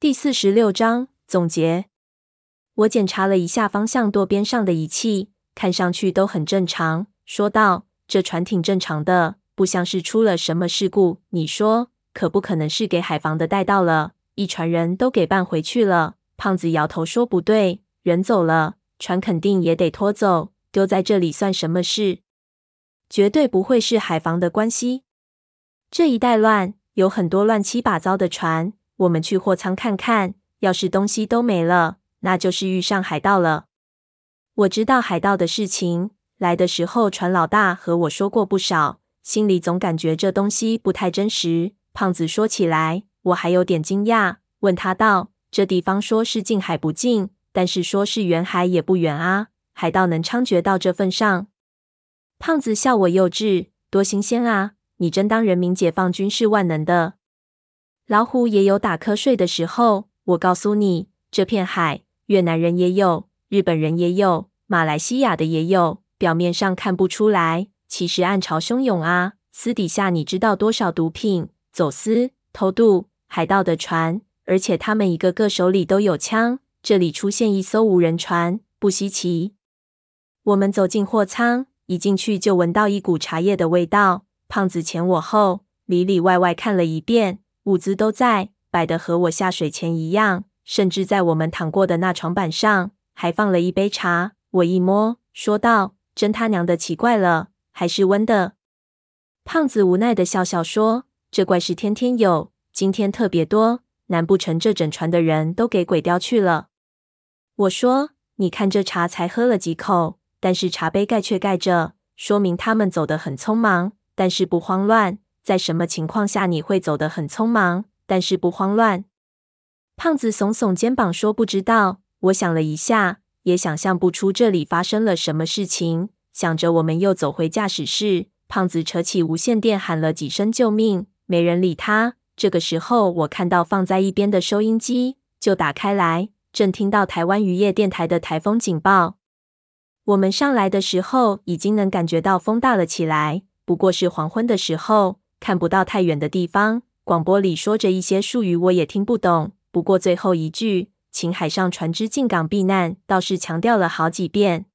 第四十六章总结。我检查了一下方向舵边上的仪器，看上去都很正常，说道：“这船挺正常的，不像是出了什么事故。你说，可不可能是给海防的带到了？一船人都给办回去了？”胖子摇头说：“不对，人走了，船肯定也得拖走，丢在这里算什么事？绝对不会是海防的关系。这一带乱，有很多乱七八糟的船。我们去货仓看看，要是东西都没了。”那就是遇上海盗了。我知道海盗的事情，来的时候船老大和我说过不少，心里总感觉这东西不太真实。胖子说起来，我还有点惊讶，问他道：“这地方说是近海不近，但是说是远海也不远啊，海盗能猖獗到这份上？”胖子笑我幼稚，多新鲜啊！你真当人民解放军是万能的？老虎也有打瞌睡的时候。我告诉你，这片海。越南人也有，日本人也有，马来西亚的也有。表面上看不出来，其实暗潮汹涌啊！私底下你知道多少毒品、走私、偷渡、海盗的船，而且他们一个个手里都有枪。这里出现一艘无人船，不稀奇。我们走进货舱，一进去就闻到一股茶叶的味道。胖子前我后，里里外外看了一遍，物资都在，摆得和我下水前一样。甚至在我们躺过的那床板上，还放了一杯茶。我一摸，说道：“真他娘的奇怪了，还是温的。”胖子无奈的笑笑说：“这怪事天天有，今天特别多，难不成这整船的人都给鬼叼去了？”我说：“你看这茶才喝了几口，但是茶杯盖却盖着，说明他们走得很匆忙，但是不慌乱。在什么情况下你会走得很匆忙，但是不慌乱？”胖子耸耸肩膀说：“不知道。”我想了一下，也想象不出这里发生了什么事情。想着，我们又走回驾驶室。胖子扯起无线电喊了几声救命，没人理他。这个时候，我看到放在一边的收音机就打开来，正听到台湾渔业电台的台风警报。我们上来的时候已经能感觉到风大了起来，不过是黄昏的时候，看不到太远的地方。广播里说着一些术语，我也听不懂。不过最后一句，请海上船只进港避难，倒是强调了好几遍。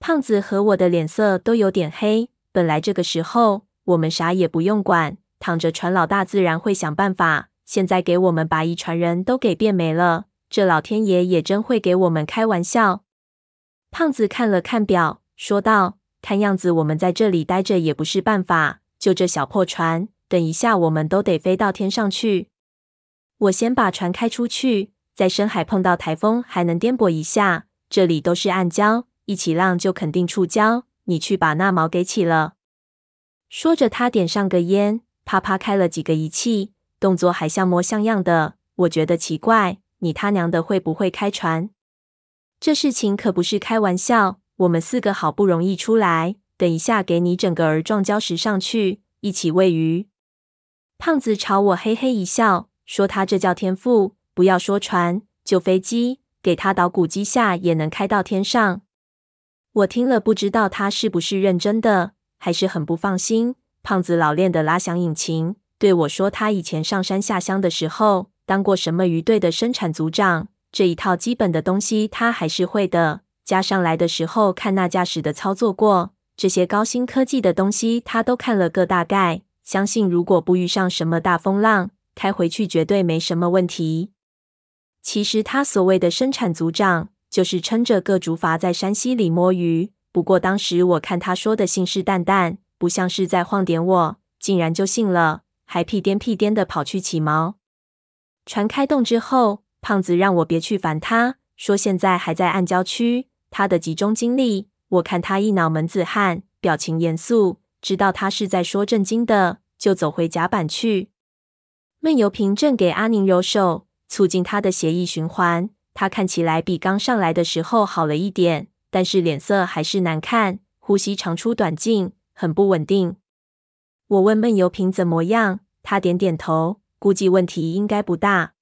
胖子和我的脸色都有点黑。本来这个时候我们啥也不用管，躺着船老大自然会想办法。现在给我们把一船人都给变没了，这老天爷也真会给我们开玩笑。胖子看了看表，说道：“看样子我们在这里待着也不是办法，就这小破船，等一下我们都得飞到天上去。”我先把船开出去，在深海碰到台风还能颠簸一下。这里都是暗礁，一起浪就肯定触礁。你去把那锚给起了。说着，他点上个烟，啪啪开了几个仪器，动作还像模像样的。我觉得奇怪，你他娘的会不会开船？这事情可不是开玩笑。我们四个好不容易出来，等一下给你整个儿撞礁石上去，一起喂鱼。胖子朝我嘿嘿一笑。说他这叫天赋，不要说船，就飞机，给他捣鼓几下也能开到天上。我听了，不知道他是不是认真的，还是很不放心。胖子老练的拉响引擎，对我说：“他以前上山下乡的时候，当过什么鱼队的生产组长，这一套基本的东西他还是会的。加上来的时候看那驾驶的操作过，这些高新科技的东西他都看了个大概。相信如果不遇上什么大风浪。”开回去绝对没什么问题。其实他所谓的生产组长，就是撑着个竹筏在山溪里摸鱼。不过当时我看他说的信誓旦旦，不像是在晃点我，竟然就信了，还屁颠屁颠的跑去起锚。船开动之后，胖子让我别去烦他，说现在还在暗礁区，他的集中精力。我看他一脑门子汗，表情严肃，知道他是在说正经的，就走回甲板去。闷油瓶正给阿宁揉手，促进他的血液循环。他看起来比刚上来的时候好了一点，但是脸色还是难看，呼吸长出短进，很不稳定。我问闷油瓶怎么样，他点点头，估计问题应该不大。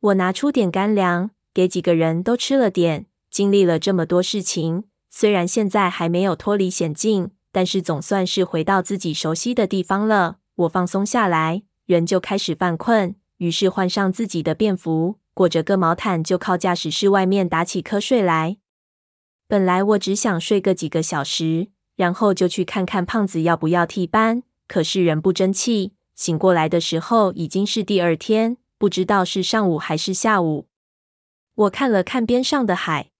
我拿出点干粮，给几个人都吃了点。经历了这么多事情，虽然现在还没有脱离险境，但是总算是回到自己熟悉的地方了。我放松下来。人就开始犯困，于是换上自己的便服，裹着个毛毯，就靠驾驶室外面打起瞌睡来。本来我只想睡个几个小时，然后就去看看胖子要不要替班。可是人不争气，醒过来的时候已经是第二天，不知道是上午还是下午。我看了看边上的海，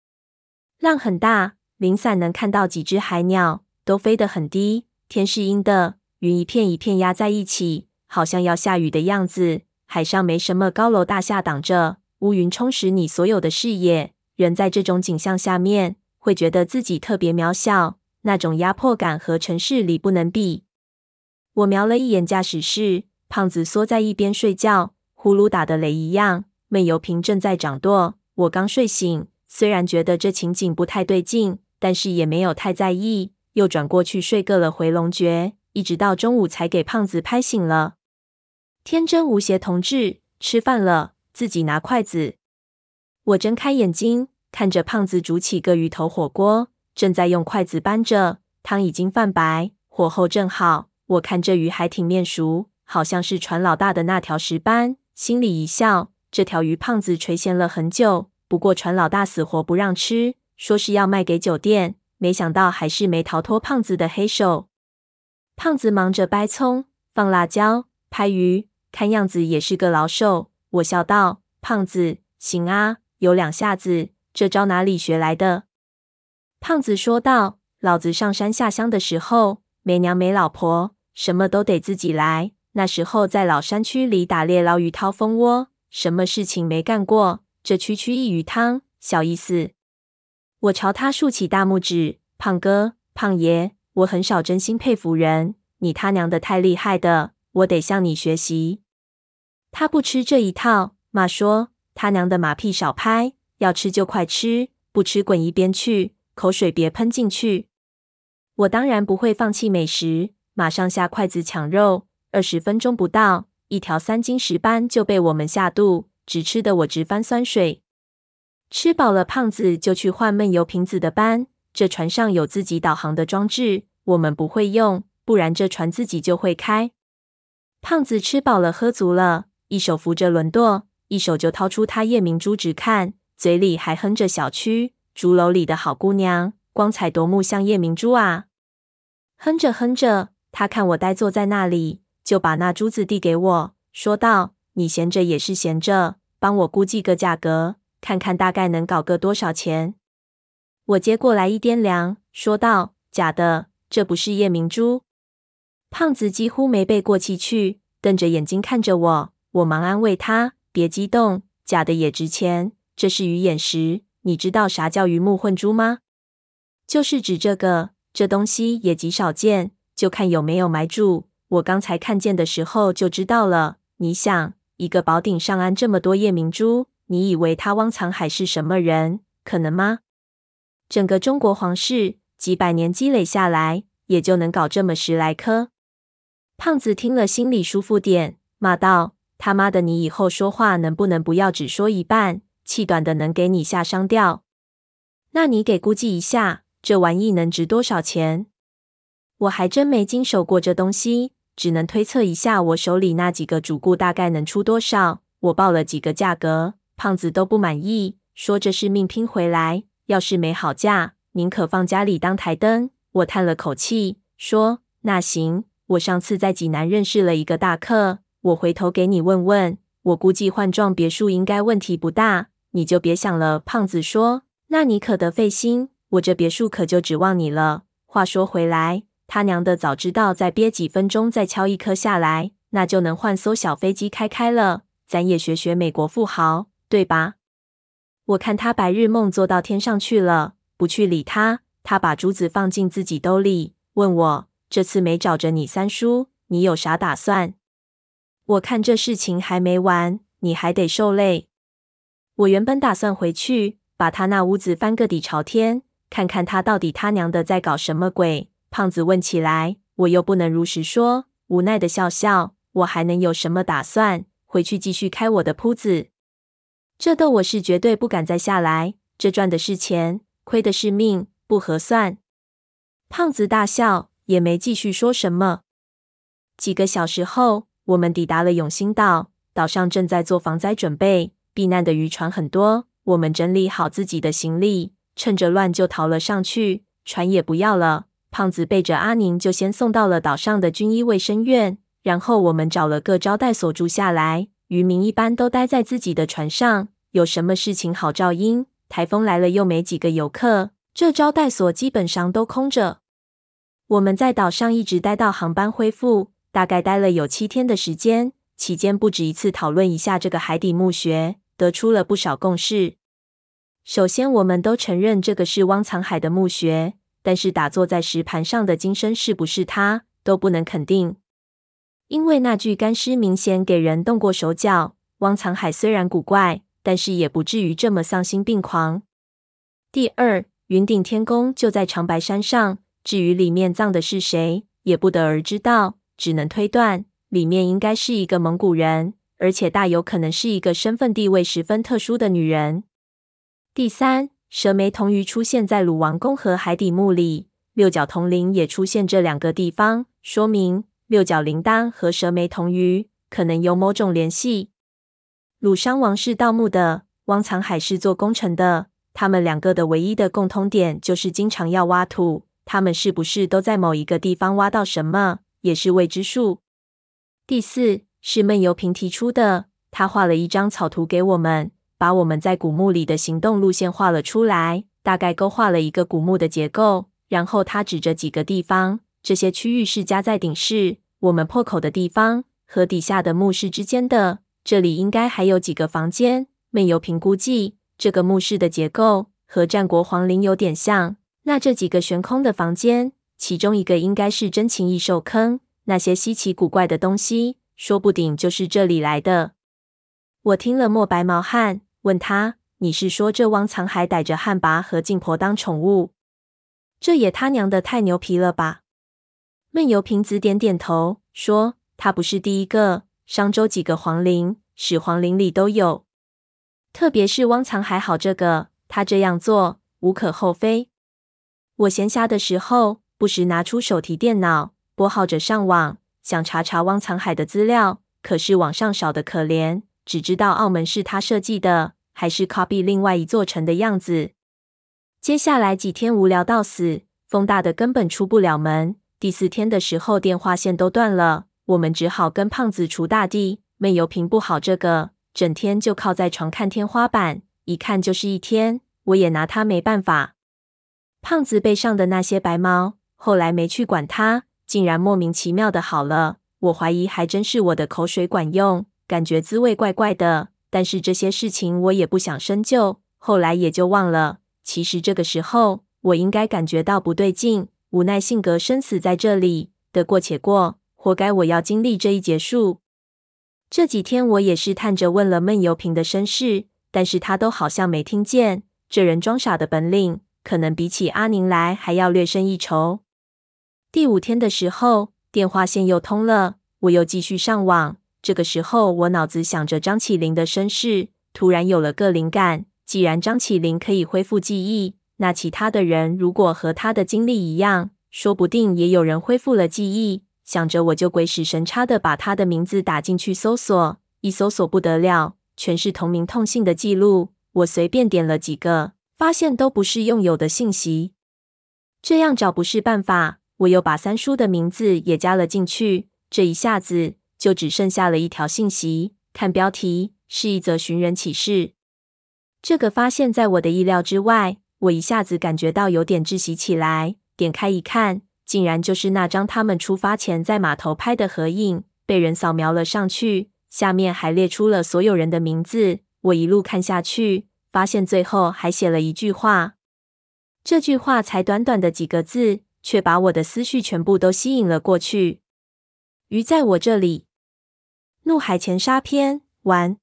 浪很大，零散能看到几只海鸟，都飞得很低。天是阴的，云一片一片压在一起，好像要下雨的样子。海上没什么高楼大厦挡着，乌云充实你所有的视野。人在这种景象下面，会觉得自己特别渺小，那种压迫感和城市里不能比。我瞄了一眼驾驶室，胖子缩在一边睡觉，呼噜打的雷一样。闷油瓶正在掌舵。我刚睡醒，虽然觉得这情景不太对劲，但是也没有太在意，又转过去睡个了回笼觉，一直到中午才给胖子拍醒了。天真无邪同志，吃饭了，自己拿筷子。我睁开眼睛，看着胖子煮起个鱼头火锅，正在用筷子扳着，汤已经泛白，火候正好。我看这鱼还挺面熟，好像是船老大的那条石斑，心里一笑。这条鱼胖子垂涎了很久，不过船老大死活不让吃，说是要卖给酒店，没想到还是没逃脱胖子的黑手。胖子忙着掰葱、放辣椒、拍鱼。看样子也是个老手，我笑道：“胖子，行啊，有两下子，这招哪里学来的？”胖子说道：“老子上山下乡的时候，没娘没老婆，什么都得自己来。那时候在老山区里打猎捞鱼掏蜂窝，什么事情没干过？这区区一鱼汤，小意思。”我朝他竖起大拇指：“胖哥，胖爷，我很少真心佩服人，你他娘的太厉害的，我得向你学习。”他不吃这一套，骂说：“他娘的马屁少拍，要吃就快吃，不吃滚一边去，口水别喷进去。”我当然不会放弃美食，马上下筷子抢肉。二十分钟不到，一条三斤石斑就被我们下肚，只吃得我直翻酸水。吃饱了，胖子就去换闷油瓶子的班。这船上有自己导航的装置，我们不会用，不然这船自己就会开。胖子吃饱了，喝足了。一手扶着轮舵，一手就掏出他夜明珠直看，嘴里还哼着小曲：“竹楼里的好姑娘，光彩夺目像夜明珠啊！”哼着哼着，他看我呆坐在那里，就把那珠子递给我，说道：“你闲着也是闲着，帮我估计个价格，看看大概能搞个多少钱。”我接过来一掂量，说道：“假的，这不是夜明珠。”胖子几乎没背过气去，瞪着眼睛看着我。我忙安慰他：“别激动，假的也值钱。这是鱼眼石，你知道啥叫鱼目混珠吗？就是指这个。这东西也极少见，就看有没有埋住。我刚才看见的时候就知道了。你想，一个宝顶上安这么多夜明珠，你以为他汪藏海是什么人？可能吗？整个中国皇室几百年积累下来，也就能搞这么十来颗。”胖子听了心里舒服点，骂道。他妈的！你以后说话能不能不要只说一半？气短的能给你下商掉。那你给估计一下，这玩意能值多少钱？我还真没经手过这东西，只能推测一下，我手里那几个主顾大概能出多少。我报了几个价格，胖子都不满意，说这是命拼回来，要是没好价，宁可放家里当台灯。我叹了口气，说：“那行，我上次在济南认识了一个大客。”我回头给你问问，我估计换幢别墅应该问题不大，你就别想了。胖子说：“那你可得费心，我这别墅可就指望你了。”话说回来，他娘的早知道再憋几分钟再敲一颗下来，那就能换艘小飞机开开了，咱也学学美国富豪，对吧？我看他白日梦做到天上去了，不去理他。他把珠子放进自己兜里，问我：“这次没找着你三叔，你有啥打算？”我看这事情还没完，你还得受累。我原本打算回去把他那屋子翻个底朝天，看看他到底他娘的在搞什么鬼。胖子问起来，我又不能如实说，无奈的笑笑。我还能有什么打算？回去继续开我的铺子。这逗我是绝对不敢再下来。这赚的是钱，亏的是命，不合算。胖子大笑，也没继续说什么。几个小时后。我们抵达了永兴岛，岛上正在做防灾准备，避难的渔船很多。我们整理好自己的行李，趁着乱就逃了上去，船也不要了。胖子背着阿宁就先送到了岛上的军医卫生院，然后我们找了个招待所住下来。渔民一般都待在自己的船上，有什么事情好照应。台风来了又没几个游客，这招待所基本上都空着。我们在岛上一直待到航班恢复，大概待了有七天的时间，期间不止一次讨论一下这个海底墓穴。得出了不少共识。首先，我们都承认这个是汪藏海的墓穴，但是打坐在石盘上的金身是不是他，都不能肯定。因为那具干尸明显给人动过手脚。汪藏海虽然古怪，但是也不至于这么丧心病狂。第二，云顶天宫就在长白山上，至于里面葬的是谁，也不得而知道，只能推断里面应该是一个蒙古人。而且大有可能是一个身份地位十分特殊的女人。第三，蛇眉铜鱼出现在鲁王宫和海底墓里，六角铜铃也出现这两个地方，说明六角铃铛和蛇眉铜鱼可能有某种联系。鲁商王是盗墓的，汪藏海是做工程的，他们两个的唯一的共通点就是经常要挖土。他们是不是都在某一个地方挖到什么，也是未知数。第四。是闷油瓶提出的，他画了一张草图给我们，把我们在古墓里的行动路线画了出来，大概勾画了一个古墓的结构。然后他指着几个地方，这些区域是夹在顶室、我们破口的地方和底下的墓室之间的。这里应该还有几个房间。闷油评估计这个墓室的结构和战国皇陵有点像。那这几个悬空的房间，其中一个应该是真情异兽坑，那些稀奇古怪的东西。说不定就是这里来的。我听了莫白毛汗，问他：“你是说这汪藏海逮着汉魃和静婆当宠物？这也他娘的太牛皮了吧？”闷油瓶子点点头，说：“他不是第一个，商周几个皇陵、始皇陵里都有。特别是汪藏海好这个，他这样做无可厚非。”我闲暇的时候，不时拿出手提电脑，拨号着上网。想查查汪藏海的资料，可是网上少得可怜，只知道澳门是他设计的，还是 copy 另外一座城的样子。接下来几天无聊到死，风大的根本出不了门。第四天的时候，电话线都断了，我们只好跟胖子锄大地。闷油瓶不好这个，整天就靠在床看天花板，一看就是一天，我也拿他没办法。胖子背上的那些白毛，后来没去管他。竟然莫名其妙的好了，我怀疑还真是我的口水管用，感觉滋味怪怪的。但是这些事情我也不想深究，后来也就忘了。其实这个时候我应该感觉到不对劲，无奈性格生死在这里，得过且过，活该我要经历这一结束。这几天我也试探着问了闷油瓶的身世，但是他都好像没听见。这人装傻的本领，可能比起阿宁来还要略胜一筹。第五天的时候，电话线又通了，我又继续上网。这个时候，我脑子想着张起灵的身世，突然有了个灵感。既然张起灵可以恢复记忆，那其他的人如果和他的经历一样，说不定也有人恢复了记忆。想着，我就鬼使神差的把他的名字打进去搜索，一搜索不得了，全是同名同姓的记录。我随便点了几个，发现都不是用有的信息。这样找不是办法。我又把三叔的名字也加了进去，这一下子就只剩下了一条信息。看标题，是一则寻人启事。这个发现在我的意料之外，我一下子感觉到有点窒息起来。点开一看，竟然就是那张他们出发前在码头拍的合影，被人扫描了上去，下面还列出了所有人的名字。我一路看下去，发现最后还写了一句话。这句话才短短的几个字。却把我的思绪全部都吸引了过去。鱼在我这里，怒海潜沙篇完。